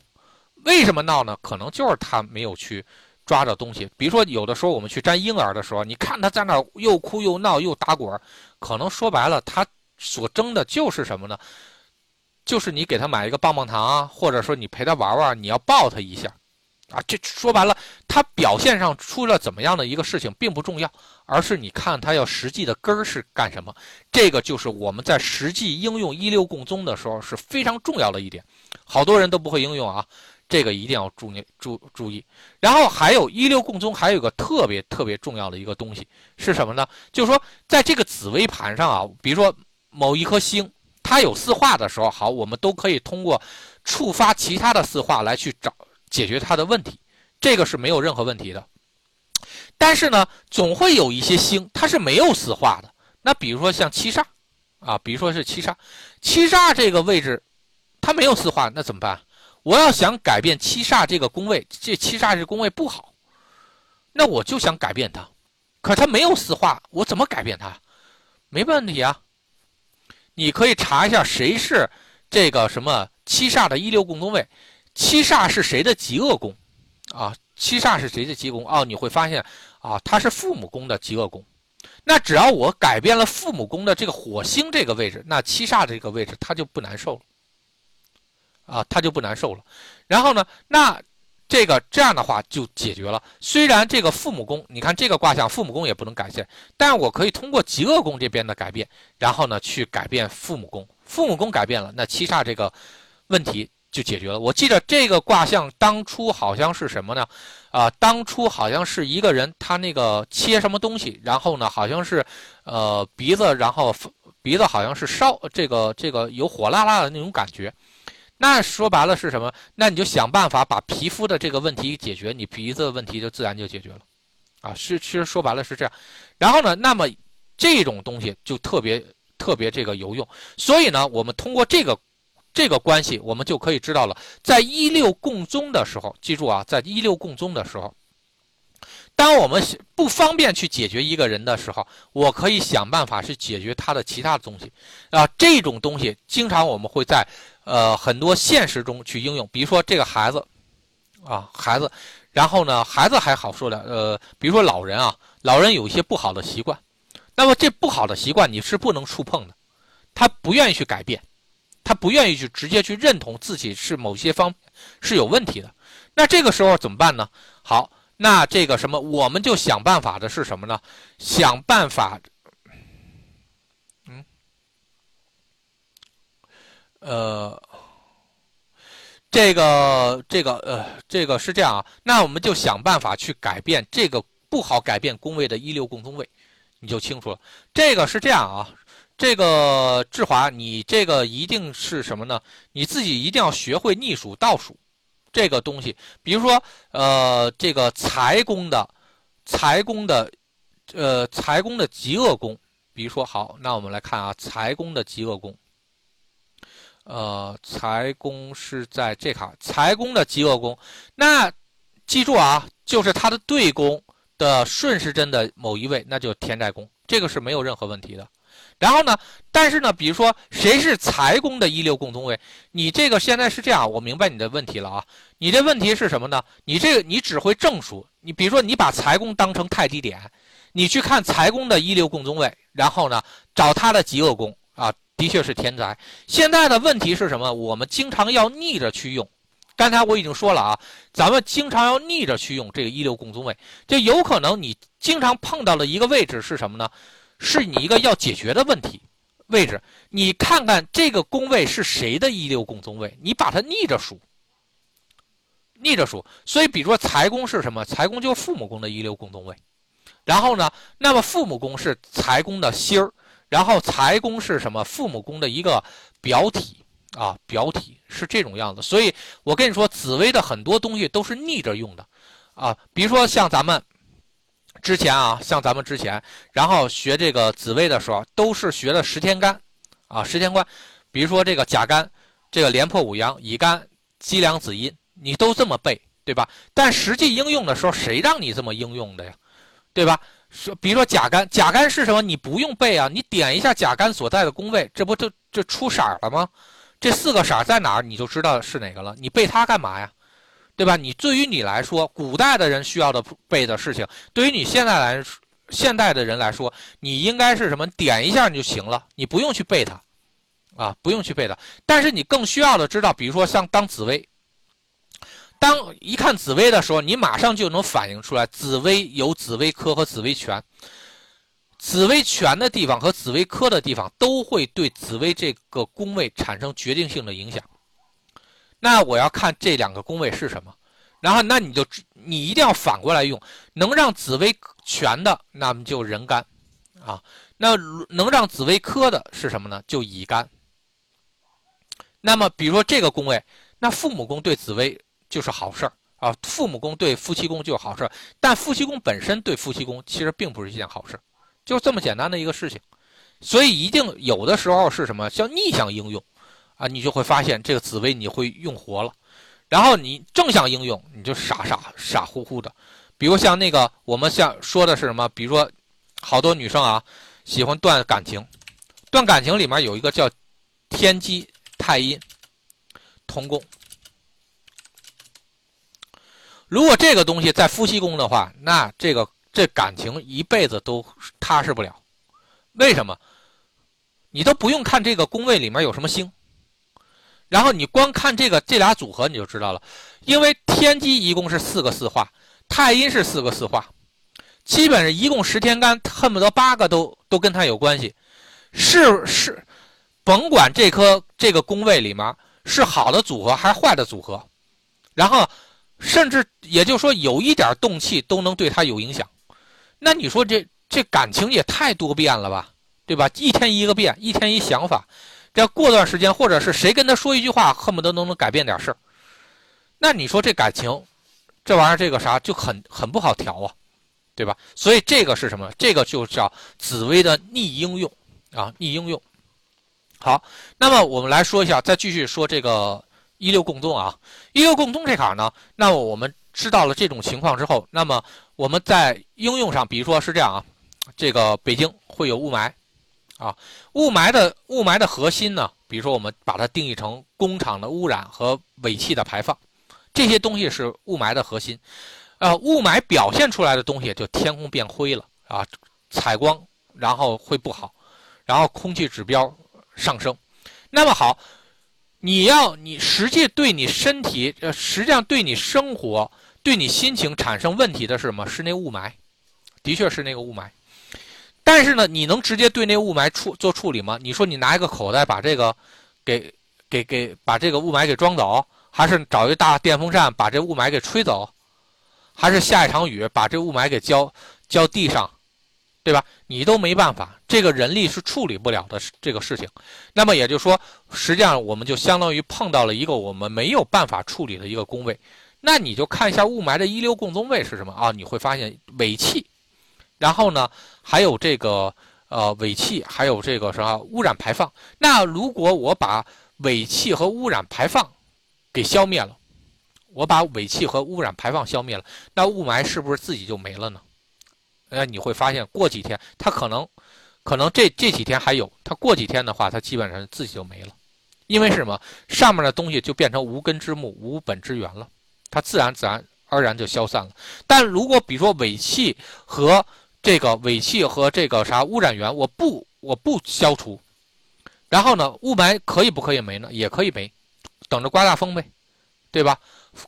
为什么闹呢？可能就是他没有去抓着东西。比如说，有的时候我们去粘婴儿的时候，你看他在那又哭又闹又打滚，可能说白了，他所争的就是什么呢？就是你给他买一个棒棒糖啊，或者说你陪他玩玩，你要抱他一下，啊，这说白了，他表现上出了怎么样的一个事情并不重要，而是你看他要实际的根儿是干什么。这个就是我们在实际应用一六共宗的时候是非常重要的一点，好多人都不会应用啊。这个一定要注意注注意，然后还有一六共宗，还有个特别特别重要的一个东西是什么呢？就是说，在这个紫微盘上啊，比如说某一颗星，它有四化的时候，好，我们都可以通过触发其他的四化来去找解决它的问题，这个是没有任何问题的。但是呢，总会有一些星它是没有四化的，那比如说像七煞啊，比如说是七煞，七煞这个位置它没有四化，那怎么办？我要想改变七煞这个宫位，这七煞这宫位不好，那我就想改变它，可它没有四化，我怎么改变它？没问题啊，你可以查一下谁是这个什么七煞的一六宫宫位，七煞是谁的极恶宫啊？七煞是谁的极宫？哦，你会发现啊，它是父母宫的极恶宫。那只要我改变了父母宫的这个火星这个位置，那七煞这个位置它就不难受了。啊，他就不难受了。然后呢，那这个这样的话就解决了。虽然这个父母宫，你看这个卦象，父母宫也不能改变，但我可以通过极恶宫这边的改变，然后呢去改变父母宫。父母宫改变了，那七煞这个问题就解决了。我记得这个卦象当初好像是什么呢？啊，当初好像是一个人他那个切什么东西，然后呢好像是呃鼻子，然后鼻子好像是烧这个这个有火辣辣的那种感觉。那说白了是什么？那你就想办法把皮肤的这个问题解决，你鼻子的问题就自然就解决了，啊，是其实说白了是这样。然后呢，那么这种东西就特别特别这个有用。所以呢，我们通过这个这个关系，我们就可以知道了，在一六共宗的时候，记住啊，在一六共宗的时候。当我们不方便去解决一个人的时候，我可以想办法去解决他的其他的东西，啊，这种东西经常我们会在呃很多现实中去应用。比如说这个孩子，啊孩子，然后呢孩子还好说的，呃，比如说老人啊，老人有一些不好的习惯，那么这不好的习惯你是不能触碰的，他不愿意去改变，他不愿意去直接去认同自己是某些方是有问题的，那这个时候怎么办呢？好。那这个什么，我们就想办法的是什么呢？想办法，嗯，呃，这个这个呃，这个是这样啊。那我们就想办法去改变这个不好改变宫位的一六共宗位，你就清楚了。这个是这样啊。这个志华，你这个一定是什么呢？你自己一定要学会逆数倒数。这个东西，比如说，呃，这个财宫的，财宫的，呃，财宫的极恶宫，比如说，好，那我们来看啊，财宫的极恶宫，呃，财宫是在这卡，财宫的极恶宫，那记住啊，就是它的对宫的顺时针的某一位，那就天寨宫，这个是没有任何问题的。然后呢？但是呢，比如说谁是财宫的一六共宗位？你这个现在是这样，我明白你的问题了啊。你这问题是什么呢？你这个你只会正数。你比如说你把财宫当成太极点，你去看财宫的一六共宗位，然后呢找他的极恶宫啊，的确是天灾。现在的问题是什么？我们经常要逆着去用。刚才我已经说了啊，咱们经常要逆着去用这个一流共宗位，就有可能你经常碰到的一个位置是什么呢？是你一个要解决的问题位置，你看看这个宫位是谁的一流宫宗位，你把它逆着数，逆着数。所以，比如说财宫是什么？财宫就是父母宫的一流宫宗位。然后呢，那么父母宫是财宫的心儿，然后财宫是什么？父母宫的一个表体啊，表体是这种样子。所以我跟你说，紫薇的很多东西都是逆着用的啊，比如说像咱们。之前啊，像咱们之前，然后学这个紫薇的时候，都是学的十天干，啊，十天干，比如说这个甲干，这个廉颇五阳，乙干，积粮子阴，你都这么背，对吧？但实际应用的时候，谁让你这么应用的呀？对吧？说，比如说甲干，甲干是什么？你不用背啊，你点一下甲干所在的宫位，这不就就出色了吗？这四个色在哪儿，你就知道是哪个了。你背它干嘛呀？对吧？你对于你来说，古代的人需要的背的事情，对于你现在来现代的人来说，你应该是什么？点一下你就行了，你不用去背它，啊，不用去背它。但是你更需要的知道，比如说像当紫薇，当一看紫薇的时候，你马上就能反映出来，紫薇有紫薇科和紫薇权，紫薇权的地方和紫薇科的地方都会对紫薇这个宫位产生决定性的影响。那我要看这两个宫位是什么，然后那你就你一定要反过来用，能让紫薇全的，那么就人干，啊，那能让紫薇科的是什么呢？就乙干。那么比如说这个宫位，那父母宫对紫薇就是好事儿啊，父母宫对夫妻宫就是好事儿，但夫妻宫本身对夫妻宫其实并不是一件好事，就这么简单的一个事情，所以一定有的时候是什么叫逆向应用。啊，你就会发现这个紫薇你会用活了，然后你正向应用，你就傻傻傻乎乎的。比如像那个我们像说的是什么？比如说，好多女生啊喜欢断感情，断感情里面有一个叫天机太阴同宫。如果这个东西在夫妻宫的话，那这个这感情一辈子都踏实不了。为什么？你都不用看这个宫位里面有什么星。然后你光看这个这俩组合你就知道了，因为天机一共是四个四化，太阴是四个四化，基本上一共十天干，恨不得八个都都跟他有关系，是是，甭管这颗这个宫位里面是好的组合还是坏的组合，然后甚至也就是说有一点动气都能对他有影响，那你说这这感情也太多变了吧，对吧？一天一个变，一天一想法。这过段时间，或者是谁跟他说一句话，恨不得都能改变点事儿。那你说这感情，这玩意儿这个啥就很很不好调啊，对吧？所以这个是什么？这个就叫紫薇的逆应用啊，逆应用。好，那么我们来说一下，再继续说这个一六共宗啊，一六共宗这坎呢，那么我们知道了这种情况之后，那么我们在应用上，比如说是这样啊，这个北京会有雾霾啊，雾霾的雾霾的核心呢，比如说我们把它定义成工厂的污染和尾气的排放，这些东西是雾霾的核心。呃，雾霾表现出来的东西就天空变灰了啊，采光然后会不好，然后空气指标。上升，那么好，你要你实际对你身体，呃，实际上对你生活、对你心情产生问题的是什么？是那雾霾，的确是那个雾霾。但是呢，你能直接对那雾霾处做处理吗？你说你拿一个口袋把这个给给给把这个雾霾给装走，还是找一大电风扇把这雾霾给吹走，还是下一场雨把这雾霾给浇浇地上？对吧？你都没办法，这个人力是处理不了的这个事情。那么也就是说，实际上我们就相当于碰到了一个我们没有办法处理的一个工位。那你就看一下雾霾的一流共宗位是什么啊？你会发现尾气，然后呢还有这个呃尾气，还有这个什么污染排放。那如果我把尾气和污染排放给消灭了，我把尾气和污染排放消灭了，那雾霾是不是自己就没了呢？那你会发现，过几天它可能，可能这这几天还有，它过几天的话，它基本上自己就没了，因为是什么？上面的东西就变成无根之木、无本之源了，它自然自然而然就消散了。但如果比如说尾气和这个尾气和这个啥污染源，我不我不消除，然后呢，雾霾可以不可以没呢？也可以没，等着刮大风呗，对吧？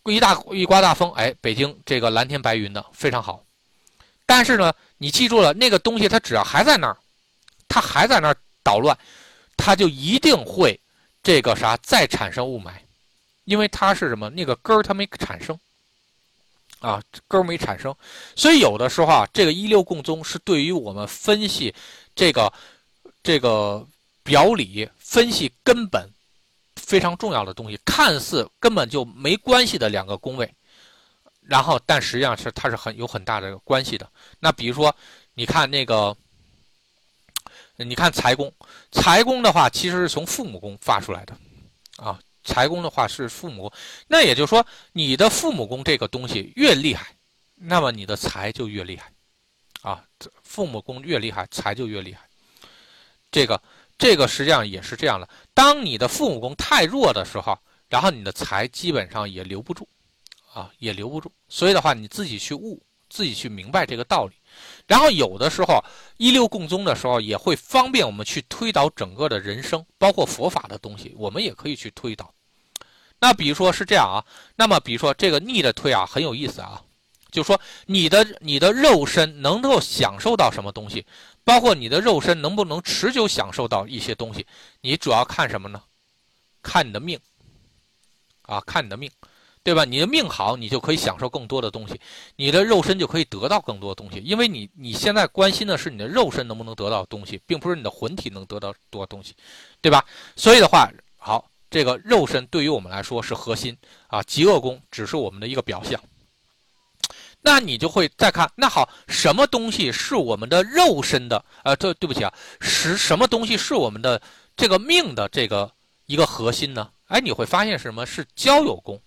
一大一刮大风，哎，北京这个蓝天白云的非常好。但是呢，你记住了，那个东西它只要还在那儿，它还在那儿捣乱，它就一定会这个啥再产生雾霾，因为它是什么？那个根儿它没产生，啊，根儿没产生，所以有的时候啊，这个一六共宗是对于我们分析这个这个表里、分析根本非常重要的东西，看似根本就没关系的两个宫位。然后，但实际上是它是很有很大的关系的。那比如说，你看那个，你看财宫，财宫的话其实是从父母宫发出来的，啊，财宫的话是父母。那也就是说，你的父母宫这个东西越厉害，那么你的财就越厉害，啊，父母宫越厉害，财就越厉害。这个这个实际上也是这样的。当你的父母宫太弱的时候，然后你的财基本上也留不住。啊，也留不住，所以的话，你自己去悟，自己去明白这个道理。然后有的时候一六共宗的时候，也会方便我们去推导整个的人生，包括佛法的东西，我们也可以去推导。那比如说是这样啊，那么比如说这个逆的推啊，很有意思啊，就说你的你的肉身能够享受到什么东西，包括你的肉身能不能持久享受到一些东西，你主要看什么呢？看你的命啊，看你的命。对吧？你的命好，你就可以享受更多的东西，你的肉身就可以得到更多的东西。因为你你现在关心的是你的肉身能不能得到东西，并不是你的魂体能得到多少东西，对吧？所以的话，好，这个肉身对于我们来说是核心啊，极恶宫只是我们的一个表象。那你就会再看，那好，什么东西是我们的肉身的？呃，对，对不起啊，是什么东西是我们的这个命的这个一个核心呢？哎，你会发现什么是交友宫。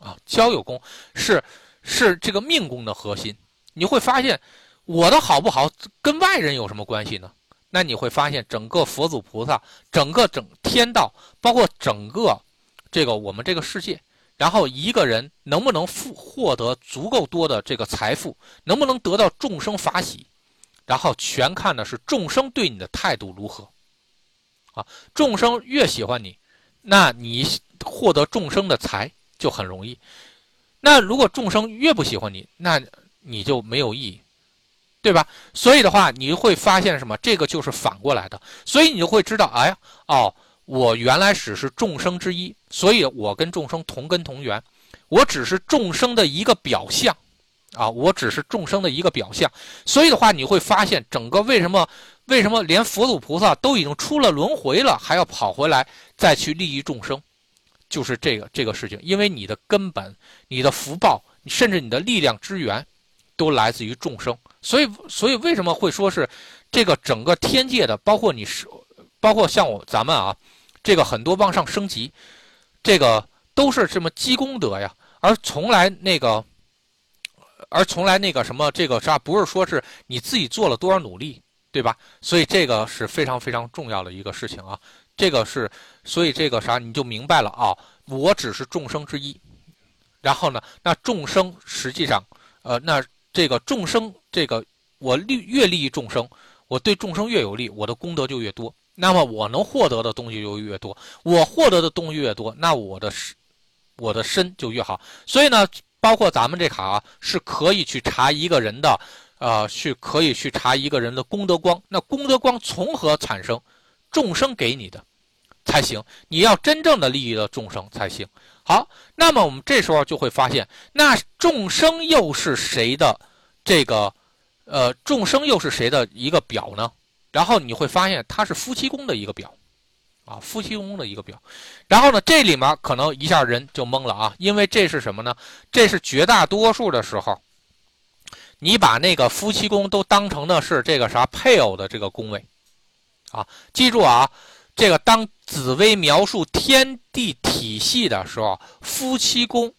啊，交友宫是是这个命宫的核心。你会发现，我的好不好跟外人有什么关系呢？那你会发现，整个佛祖菩萨，整个整天道，包括整个这个我们这个世界，然后一个人能不能富获得足够多的这个财富，能不能得到众生法喜，然后全看的是众生对你的态度如何。啊，众生越喜欢你，那你获得众生的财。就很容易，那如果众生越不喜欢你，那你就没有意义，对吧？所以的话，你会发现什么？这个就是反过来的，所以你就会知道，哎呀，哦，我原来只是众生之一，所以我跟众生同根同源，我只是众生的一个表象，啊，我只是众生的一个表象。所以的话，你会发现，整个为什么为什么连佛祖菩萨都已经出了轮回了，还要跑回来再去利益众生？就是这个这个事情，因为你的根本、你的福报，甚至你的力量之源，都来自于众生。所以，所以为什么会说是这个整个天界的，包括你是，包括像我咱们啊，这个很多往上升级，这个都是什么积功德呀，而从来那个，而从来那个什么这个啥，不是说是你自己做了多少努力，对吧？所以这个是非常非常重要的一个事情啊。这个是，所以这个啥你就明白了啊，我只是众生之一。然后呢，那众生实际上，呃，那。这个众生，这个我利越利益众生，我对众生越有利，我的功德就越多。那么我能获得的东西就越多，我获得的东西越多，那我的身，我的身就越好。所以呢，包括咱们这卡啊，是可以去查一个人的，呃，去可以去查一个人的功德光。那功德光从何产生？众生给你的才行。你要真正的利益了众生才行。好，那么我们这时候就会发现，那众生又是谁的这个，呃，众生又是谁的一个表呢？然后你会发现，它是夫妻宫的一个表，啊，夫妻宫的一个表。然后呢，这里面可能一下人就懵了啊，因为这是什么呢？这是绝大多数的时候，你把那个夫妻宫都当成的是这个啥配偶的这个宫位，啊，记住啊。这个当紫薇描述天地体系的时候，夫妻宫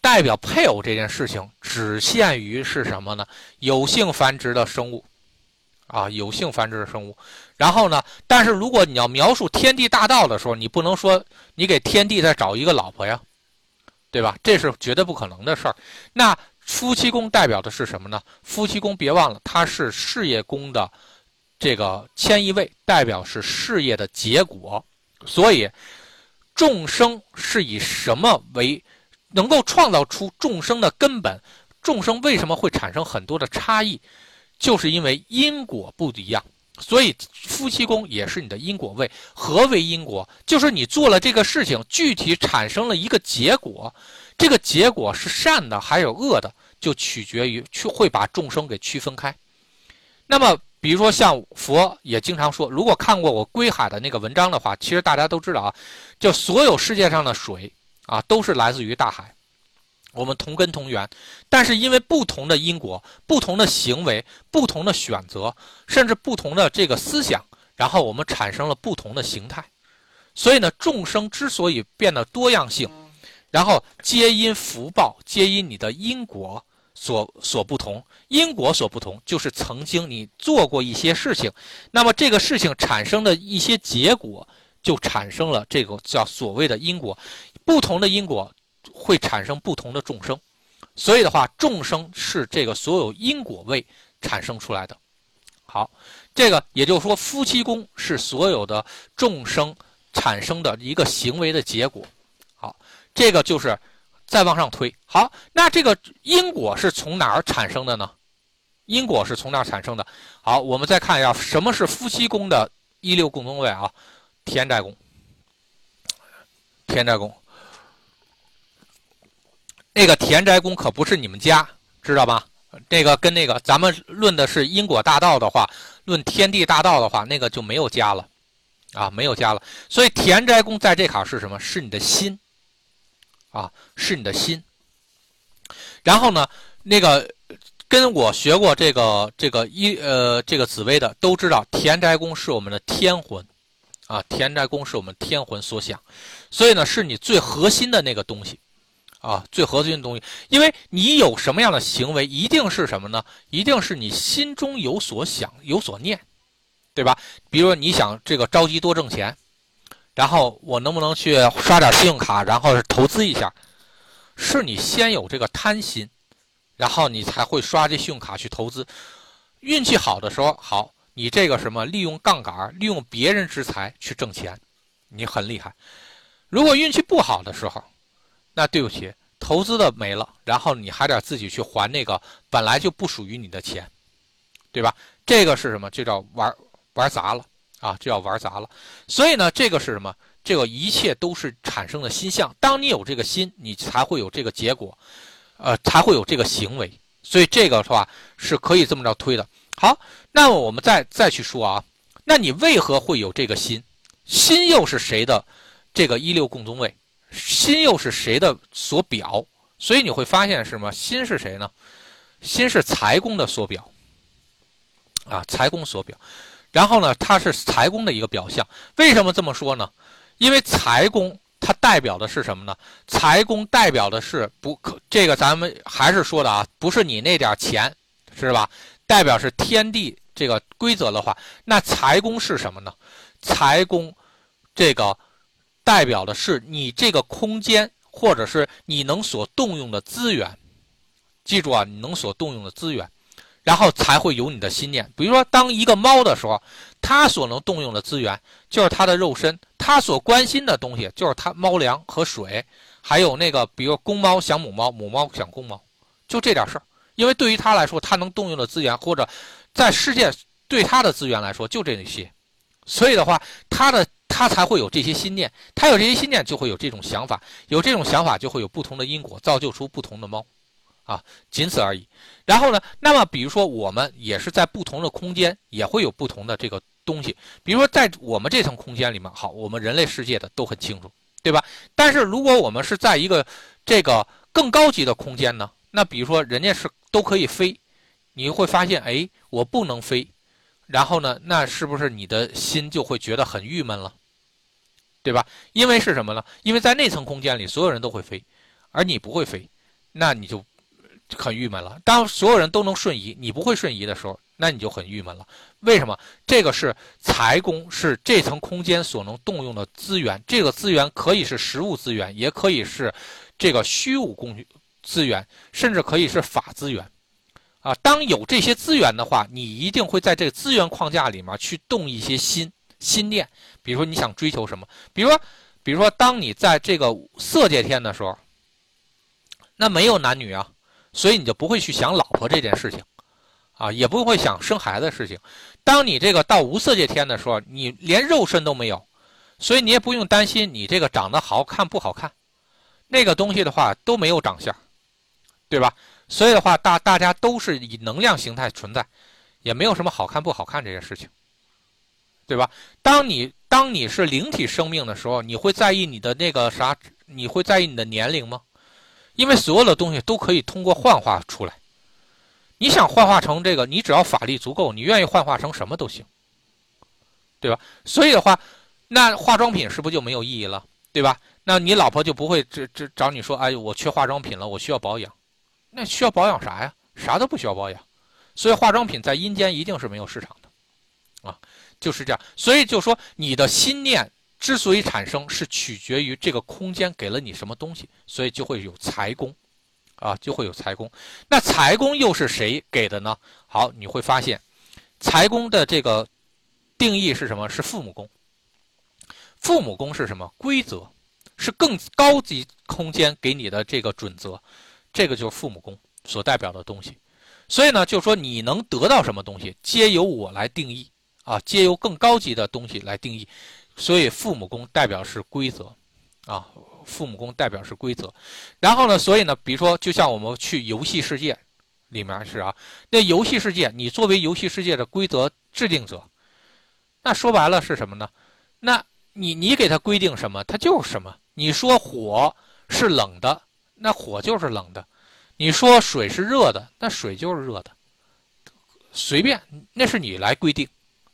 代表配偶这件事情，只限于是什么呢？有性繁殖的生物，啊，有性繁殖的生物。然后呢，但是如果你要描述天地大道的时候，你不能说你给天地再找一个老婆呀，对吧？这是绝对不可能的事儿。那夫妻宫代表的是什么呢？夫妻宫别忘了，它是事业宫的。这个迁移位代表是事业的结果，所以众生是以什么为能够创造出众生的根本？众生为什么会产生很多的差异？就是因为因果不一样。所以夫妻宫也是你的因果位。何为因果？就是你做了这个事情，具体产生了一个结果，这个结果是善的还有恶的，就取决于去会把众生给区分开。那么。比如说，像佛也经常说，如果看过我归海的那个文章的话，其实大家都知道啊，就所有世界上的水啊，都是来自于大海，我们同根同源，但是因为不同的因果、不同的行为、不同的选择，甚至不同的这个思想，然后我们产生了不同的形态。所以呢，众生之所以变得多样性，然后皆因福报，皆因你的因果。所所不同，因果所不同，就是曾经你做过一些事情，那么这个事情产生的一些结果，就产生了这个叫所谓的因果。不同的因果会产生不同的众生，所以的话，众生是这个所有因果位产生出来的。好，这个也就是说，夫妻宫是所有的众生产生的一个行为的结果。好，这个就是。再往上推，好，那这个因果是从哪儿产生的呢？因果是从哪儿产生的？好，我们再看一下什么是夫妻宫的一六共同位啊？田宅宫，田宅宫，那个田宅宫可不是你们家，知道吧？那个跟那个咱们论的是因果大道的话，论天地大道的话，那个就没有家了，啊，没有家了。所以田宅宫在这卡是什么？是你的心。啊，是你的心。然后呢，那个跟我学过这个这个一呃这个紫薇的都知道，田宅宫是我们的天魂，啊，田宅宫是我们天魂所想，所以呢，是你最核心的那个东西，啊，最核心的东西。因为你有什么样的行为，一定是什么呢？一定是你心中有所想，有所念，对吧？比如说你想这个着急多挣钱。然后我能不能去刷点信用卡，然后投资一下？是你先有这个贪心，然后你才会刷这信用卡去投资。运气好的时候，好，你这个什么利用杠杆，利用别人之财去挣钱，你很厉害。如果运气不好的时候，那对不起，投资的没了，然后你还得自己去还那个本来就不属于你的钱，对吧？这个是什么？就叫玩玩砸了。啊，就要玩砸了，所以呢，这个是什么？这个一切都是产生的心相。当你有这个心，你才会有这个结果，呃，才会有这个行为。所以这个的话是可以这么着推的。好，那么我们再再去说啊，那你为何会有这个心？心又是谁的？这个一六共宗位，心又是谁的所表？所以你会发现什么？心是谁呢？心是财宫的所表，啊，财宫所表。然后呢，它是财宫的一个表象。为什么这么说呢？因为财宫它代表的是什么呢？财宫代表的是不可这个，咱们还是说的啊，不是你那点钱，是吧？代表是天地这个规则的话，那财宫是什么呢？财宫这个代表的是你这个空间，或者是你能所动用的资源。记住啊，你能所动用的资源。然后才会有你的心念。比如说，当一个猫的时候，它所能动用的资源就是它的肉身，它所关心的东西就是它猫粮和水，还有那个，比如公猫想母猫，母猫想公猫，就这点事儿。因为对于它来说，它能动用的资源，或者在世界对它的资源来说，就这些。所以的话，它的它才会有这些心念，它有这些心念，就会有这种想法，有这种想法，就会有不同的因果，造就出不同的猫。啊，仅此而已。然后呢，那么比如说我们也是在不同的空间，也会有不同的这个东西。比如说在我们这层空间里面，好，我们人类世界的都很清楚，对吧？但是如果我们是在一个这个更高级的空间呢？那比如说人家是都可以飞，你会发现，哎，我不能飞。然后呢，那是不是你的心就会觉得很郁闷了？对吧？因为是什么呢？因为在那层空间里，所有人都会飞，而你不会飞，那你就。很郁闷了。当所有人都能瞬移，你不会瞬移的时候，那你就很郁闷了。为什么？这个是财宫，是这层空间所能动用的资源。这个资源可以是实物资源，也可以是这个虚无工具资源，甚至可以是法资源。啊，当有这些资源的话，你一定会在这个资源框架里面去动一些心心念。比如说你想追求什么？比如说，比如说，当你在这个色界天的时候，那没有男女啊。所以你就不会去想老婆这件事情，啊，也不会想生孩子的事情。当你这个到无色界天的时候，你连肉身都没有，所以你也不用担心你这个长得好看不好看，那个东西的话都没有长相，对吧？所以的话，大大家都是以能量形态存在，也没有什么好看不好看这件事情，对吧？当你当你是灵体生命的时候，你会在意你的那个啥？你会在意你的年龄吗？因为所有的东西都可以通过幻化出来，你想幻化成这个，你只要法力足够，你愿意幻化成什么都行，对吧？所以的话，那化妆品是不是就没有意义了，对吧？那你老婆就不会这这找你说，哎，我缺化妆品了，我需要保养。那需要保养啥呀？啥都不需要保养。所以化妆品在阴间一定是没有市场的，啊，就是这样。所以就说你的心念。之所以产生，是取决于这个空间给了你什么东西，所以就会有财宫，啊，就会有财宫。那财宫又是谁给的呢？好，你会发现，财宫的这个定义是什么？是父母宫。父母宫是什么？规则，是更高级空间给你的这个准则，这个就是父母宫所代表的东西。所以呢，就说你能得到什么东西，皆由我来定义，啊，皆由更高级的东西来定义。所以父母宫代表是规则，啊，父母宫代表是规则。然后呢，所以呢，比如说，就像我们去游戏世界里面是啊，那游戏世界，你作为游戏世界的规则制定者，那说白了是什么呢？那你你给他规定什么，他就是什么。你说火是冷的，那火就是冷的；你说水是热的，那水就是热的。随便，那是你来规定，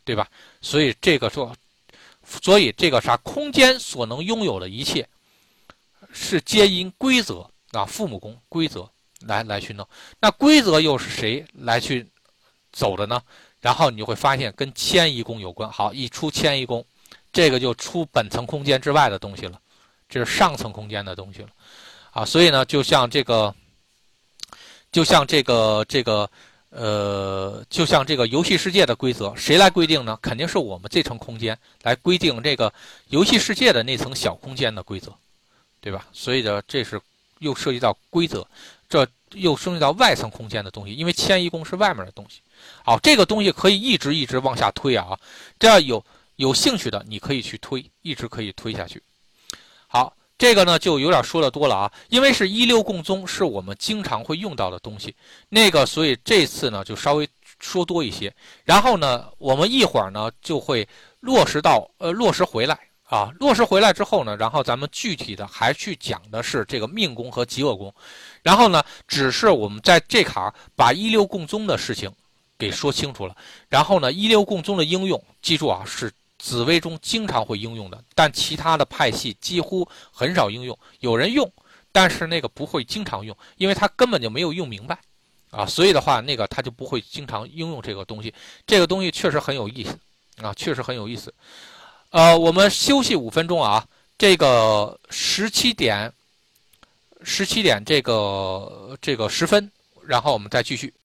对吧？所以这个说。所以这个啥空间所能拥有的一切，是皆因规则啊，父母宫规则来来去弄。那规则又是谁来去走的呢？然后你就会发现跟迁移宫有关。好，一出迁移宫，这个就出本层空间之外的东西了，这是上层空间的东西了啊。所以呢，就像这个，就像这个这个。呃，就像这个游戏世界的规则，谁来规定呢？肯定是我们这层空间来规定这个游戏世界的那层小空间的规则，对吧？所以呢，这是又涉及到规则，这又涉及到外层空间的东西，因为迁移宫是外面的东西。好，这个东西可以一直一直往下推啊，这样有有兴趣的你可以去推，一直可以推下去。好。这个呢就有点说的多了啊，因为是一六共宗，是我们经常会用到的东西。那个，所以这次呢就稍微说多一些。然后呢，我们一会儿呢就会落实到呃落实回来啊，落实回来之后呢，然后咱们具体的还去讲的是这个命宫和极恶宫。然后呢，只是我们在这坎儿把一六共宗的事情给说清楚了。然后呢，一六共宗的应用，记住啊，是紫微中经常会应用的，但其他的派系几乎很少应用。有人用，但是那个不会经常用，因为他根本就没有用明白啊。所以的话，那个他就不会经常应用这个东西。这个东西确实很有意思啊，确实很有意思。呃，我们休息五分钟啊，这个十七点。十七点这个这个十分，然后我们再继续。